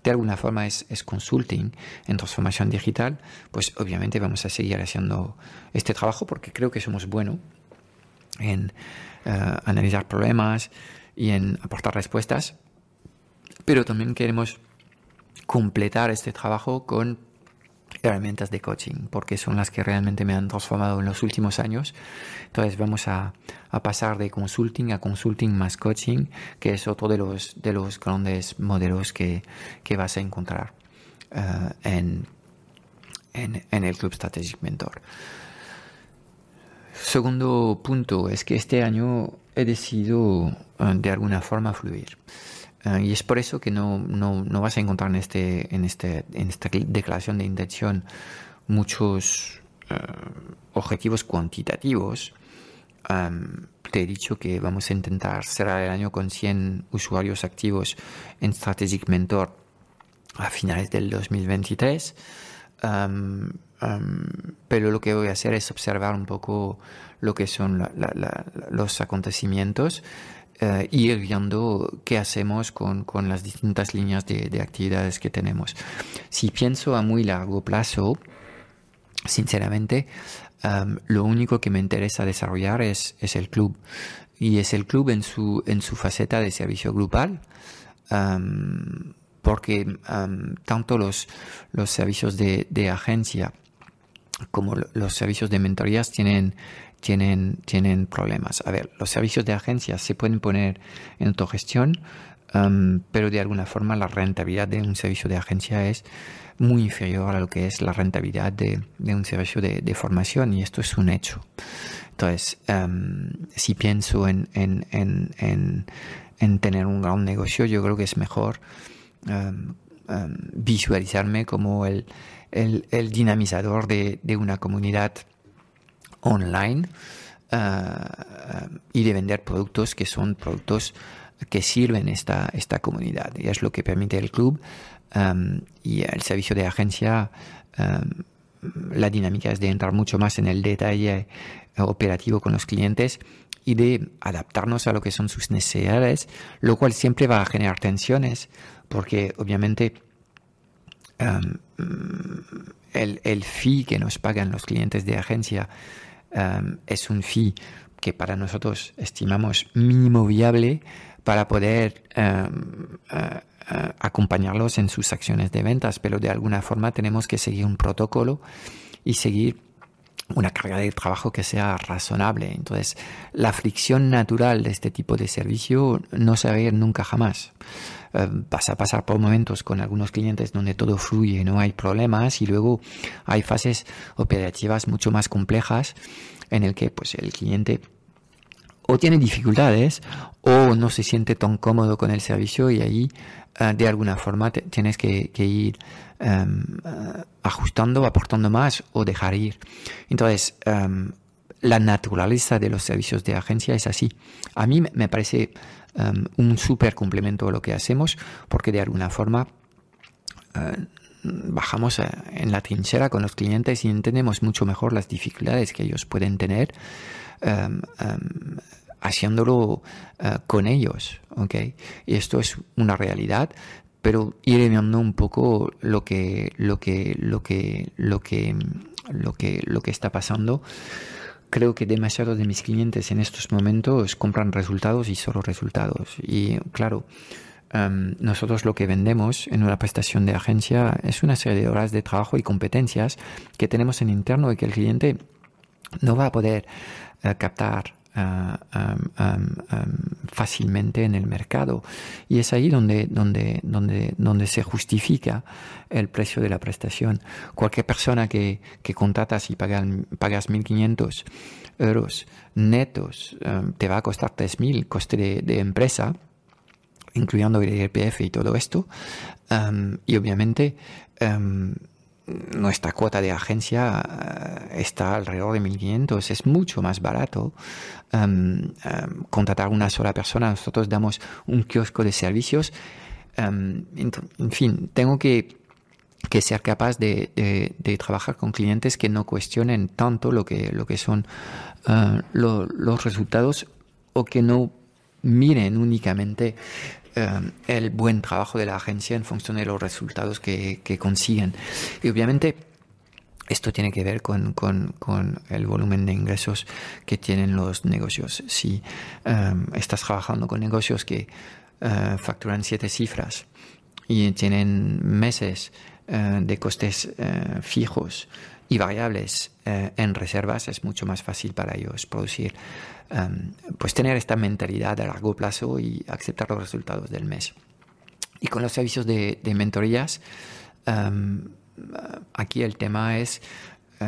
de alguna forma es, consulting en transformación digital, pues obviamente vamos a seguir haciendo este trabajo porque creo que somos buenos en eh, analizar problemas y en aportar respuestas, pero también queremos completar este trabajo con herramientas de coaching, porque son las que realmente me han transformado en los últimos años. Entonces vamos a, pasar de consulting a consulting más coaching, que es otro de los, de los grandes modelos que, vas a encontrar eh, en, en, el Club Strategic Mentor. Segundo punto es que este año he decidido eh, de alguna forma fluir. Eh, y es por eso que no, no, no, vas a encontrar en, este, en, este, en esta declaración de intención muchos eh, objetivos cuantitativos. te he dicho que vamos a intentar cerrar el año con 100 usuarios activos en Strategic Mentor a finales del 2023. pero lo que voy a hacer es observar un poco lo que son los acontecimientos uh, ir viendo qué hacemos con, con las distintas líneas de, de, actividades que tenemos. Si pienso a muy largo plazo, sinceramente, um, lo único que me interesa desarrollar es, es, el club. Y es el club en su, en su faceta de servicio grupal. Um, porque um, tanto los, los servicios de, de agencia como los servicios de mentorías tienen tienen, tienen problemas. A ver, los servicios de agencia se pueden poner en autogestión, um, pero de alguna forma la rentabilidad de un servicio de agencia es muy inferior a lo que es la rentabilidad de, de un servicio de, de, formación y esto es un hecho. Entonces, um, si pienso en, en, en, en, tener un gran negocio, yo creo que es mejor um, visualizarme como el, el, el dinamizador de, de una comunidad online uh, y de vender productos que son productos que sirven esta, esta comunidad. Y es lo que permite el club um, y el servicio de agencia. Um, la dinámica es de entrar mucho más en el detalle operativo con los clientes y de adaptarnos a lo que son sus necesidades, lo cual siempre va a generar tensiones, porque obviamente el, el fee que nos pagan los clientes de agencia um, es un fee que para nosotros estimamos mínimo viable para poder um, uh, uh, acompañarlos en sus acciones de ventas, pero de alguna forma tenemos que seguir un protocolo y seguir una carga de trabajo que sea razonable. Entonces, la fricción natural de este tipo de servicio no se va a ir nunca jamás. Eh, vas a pasar por momentos con algunos clientes donde todo fluye, no hay problemas y luego hay fases operativas mucho más complejas en el que pues el cliente o tiene dificultades o no se siente tan cómodo con el servicio y ahí uh, de alguna forma tienes que, ir um, ajustando, aportando más o dejar ir. Entonces, um, la naturaleza de los servicios de agencia es así. A mí me parece um, un súper complemento a lo que hacemos porque de alguna forma uh, bajamos en la trinchera con los clientes y entendemos mucho mejor las dificultades que ellos pueden tener um, um, haciéndolo uh, con ellos, ¿ok? Y esto es una realidad, pero ir viendo un poco lo que, lo que, lo que, lo que, lo que, lo que está pasando. Creo que demasiados de mis clientes en estos momentos compran resultados y solo resultados. Y claro, um, nosotros lo que vendemos en una prestación de agencia es una serie de horas de trabajo y competencias que tenemos en interno y que el cliente no va a poder uh, captar Fácilmente en el mercado y es ahí donde, donde, donde, donde se justifica el precio de la prestación. Cualquier persona que, que contratas y pagas, pagas 1.500 euros netos te va a costar 3.000 coste de, empresa incluyendo el IRPF y todo esto y obviamente nuestra cuota de agencia uh, está alrededor de 1.500, es mucho más barato um, um, contratar una sola persona. Nosotros damos un kiosco de servicios. Um, en, fin, tengo que, que ser capaz de, trabajar con clientes que no cuestionen tanto lo que, lo que son lo, los resultados o que no miren únicamente eh, el buen trabajo de la agencia en función de los resultados que, que consiguen. Y obviamente esto tiene que ver con, el volumen de ingresos que tienen los negocios. Si um, estás trabajando con negocios que uh, facturan siete cifras y tienen meses de costes fijos y variables en reservas, es mucho más fácil para ellos producir um, pues tener esta mentalidad a largo plazo y aceptar los resultados del mes. Y con los servicios de, mentorías, um, aquí el tema es uh,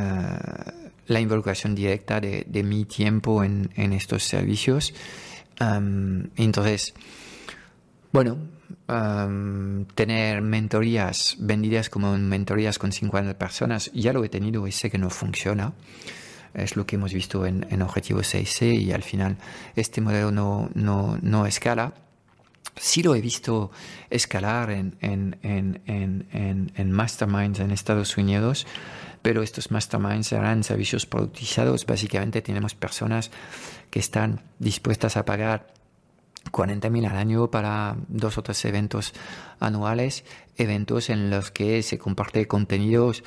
la involucración directa de, mi tiempo en, estos servicios. Um, entonces, Bueno, tener mentorías vendidas como mentorías con 50 personas, ya lo he tenido y sé que no funciona. Es lo que hemos visto en, en Objetivo 6C y al final este modelo no, no, no escala. Sí lo he visto escalar en, en, en, en, masterminds en Estados Unidos, pero estos masterminds serán servicios productizados. Básicamente tenemos personas que están dispuestas a pagar 40.000 al año para dos o tres eventos anuales, eventos en los que se comparte contenidos,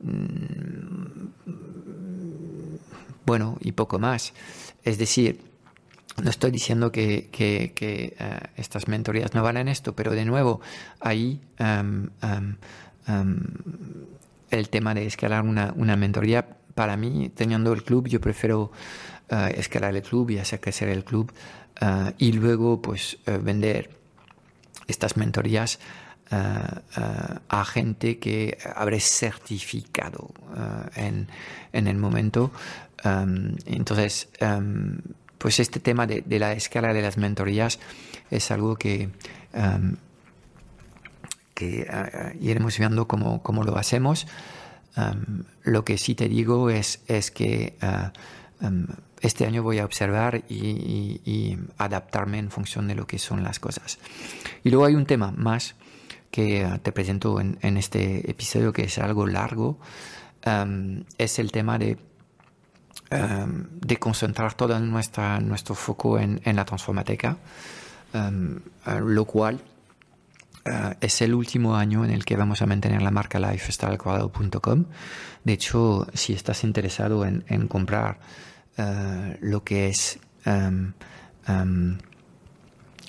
mm, bueno, y poco más. Es decir, no estoy diciendo que, eh, estas mentorías no valen esto, pero de nuevo, ahí em, el tema de escalar una, una mentoría, para mí, teniendo el club, yo prefiero eh, escalar el club y hacer crecer el club eh, y luego pues eh, vender estas mentorías a gente que habré certificado en, en, el momento. entonces, pues este tema de, la escala de las mentorías es algo que, que iremos viendo cómo, cómo lo hacemos. lo que sí te digo es, es que este año voy a observar y, adaptarme en función de lo que son las cosas. Y luego hay un tema más que eh, te presento en, este episodio que es algo largo, um, es el tema de, um, de concentrar todo nuestra, nuestro foco en, la transformateca, um, lo cual uh, es el último año en el que vamos a mantener la marca lifestylecuadrado.com. De hecho, si estás interesado en, en comprar eh, lo que es em, em,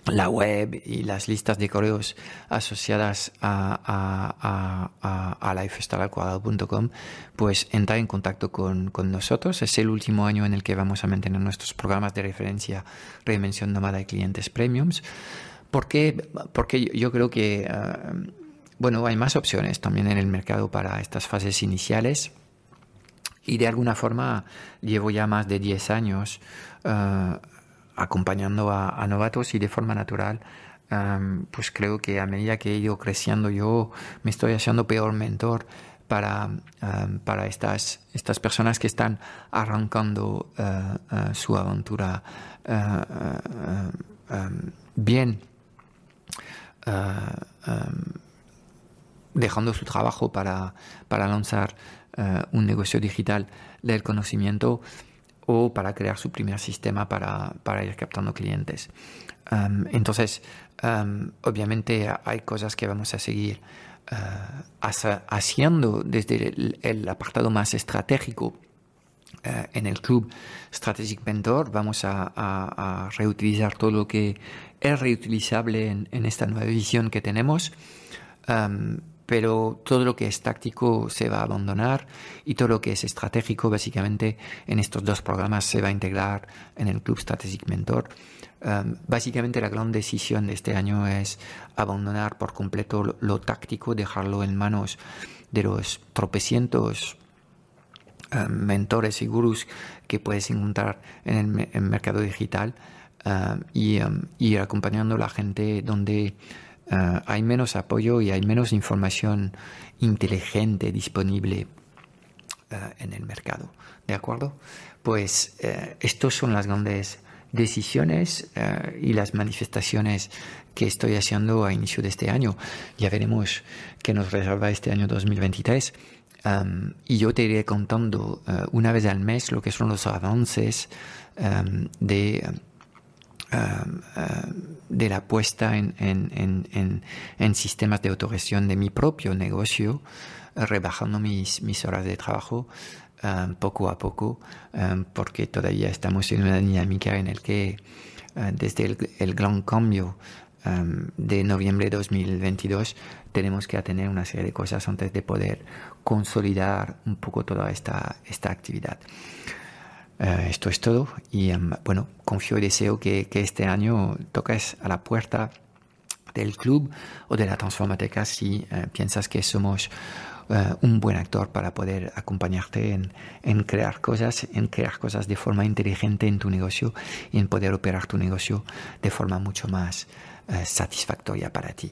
la web y las listas de correos asociadas a, a, a, pues entra en contacto con, con, nosotros. Es el último año en el que vamos a mantener nuestros programas de referencia Reinvención Nómada de Clientes Premiums. Porque, porque yo creo que, eh, bueno, hay más opciones también en el mercado para estas fases iniciales y de alguna forma llevo ya más de 10 años eh, acompañando a, novatos y de forma natural, em, pues creo que a medida que he ido creciendo yo me estoy haciendo peor mentor para, em, para estas, estas personas que están arrancando eh, eh, su aventura em, bien dejando su trabajo para, para lanzar eh, un negocio digital del conocimiento o para crear su primer sistema para, para ir captando clientes. Um, entonces, um, obviamente hay cosas que vamos a seguir uh, haciendo desde el, apartado más estratégico uh, en el club Strategic Mentor. Vamos a, reutilizar todo lo que es reutilizable en, esta nueva visión que tenemos. Um, pero todo lo que es táctico se va a abandonar y todo lo que es estratégico básicamente en estos dos programas se va a integrar en el Club Strategic Mentor. Básicamente la gran decisión de este año es abandonar por completo lo, táctico, dejarlo en manos de los tropecientos mentores y gurús que puedes encontrar en el, mercado digital um, y ir acompañando a la gente donde eh, hay menos apoyo y hay menos información inteligente disponible eh, en el mercado. ¿De acuerdo? Pues eh, estas son las grandes decisiones y las manifestaciones que estoy haciendo a inicio de este año. Ya veremos qué nos reserva este año 2023. y yo te iré contando una vez al mes lo que son los avances de Um, um, de la puesta en, en, en, sistemas de autogestión de mi propio negocio, rebajando mis, mis horas de trabajo um, poco a poco, porque todavía estamos en una dinámica en la que desde el, el, gran cambio de noviembre de 2022 tenemos que tener una serie de cosas antes de poder consolidar un poco toda esta, esta actividad. Eh, esto es todo y em, bueno, confío y deseo que, este año toques a la puerta del club o de la Transformateca si eh, piensas que somos eh, un buen actor para poder acompañarte en, en, crear cosas, en crear cosas de forma inteligente en tu negocio y en poder operar tu negocio de forma mucho más satisfactoria para ti.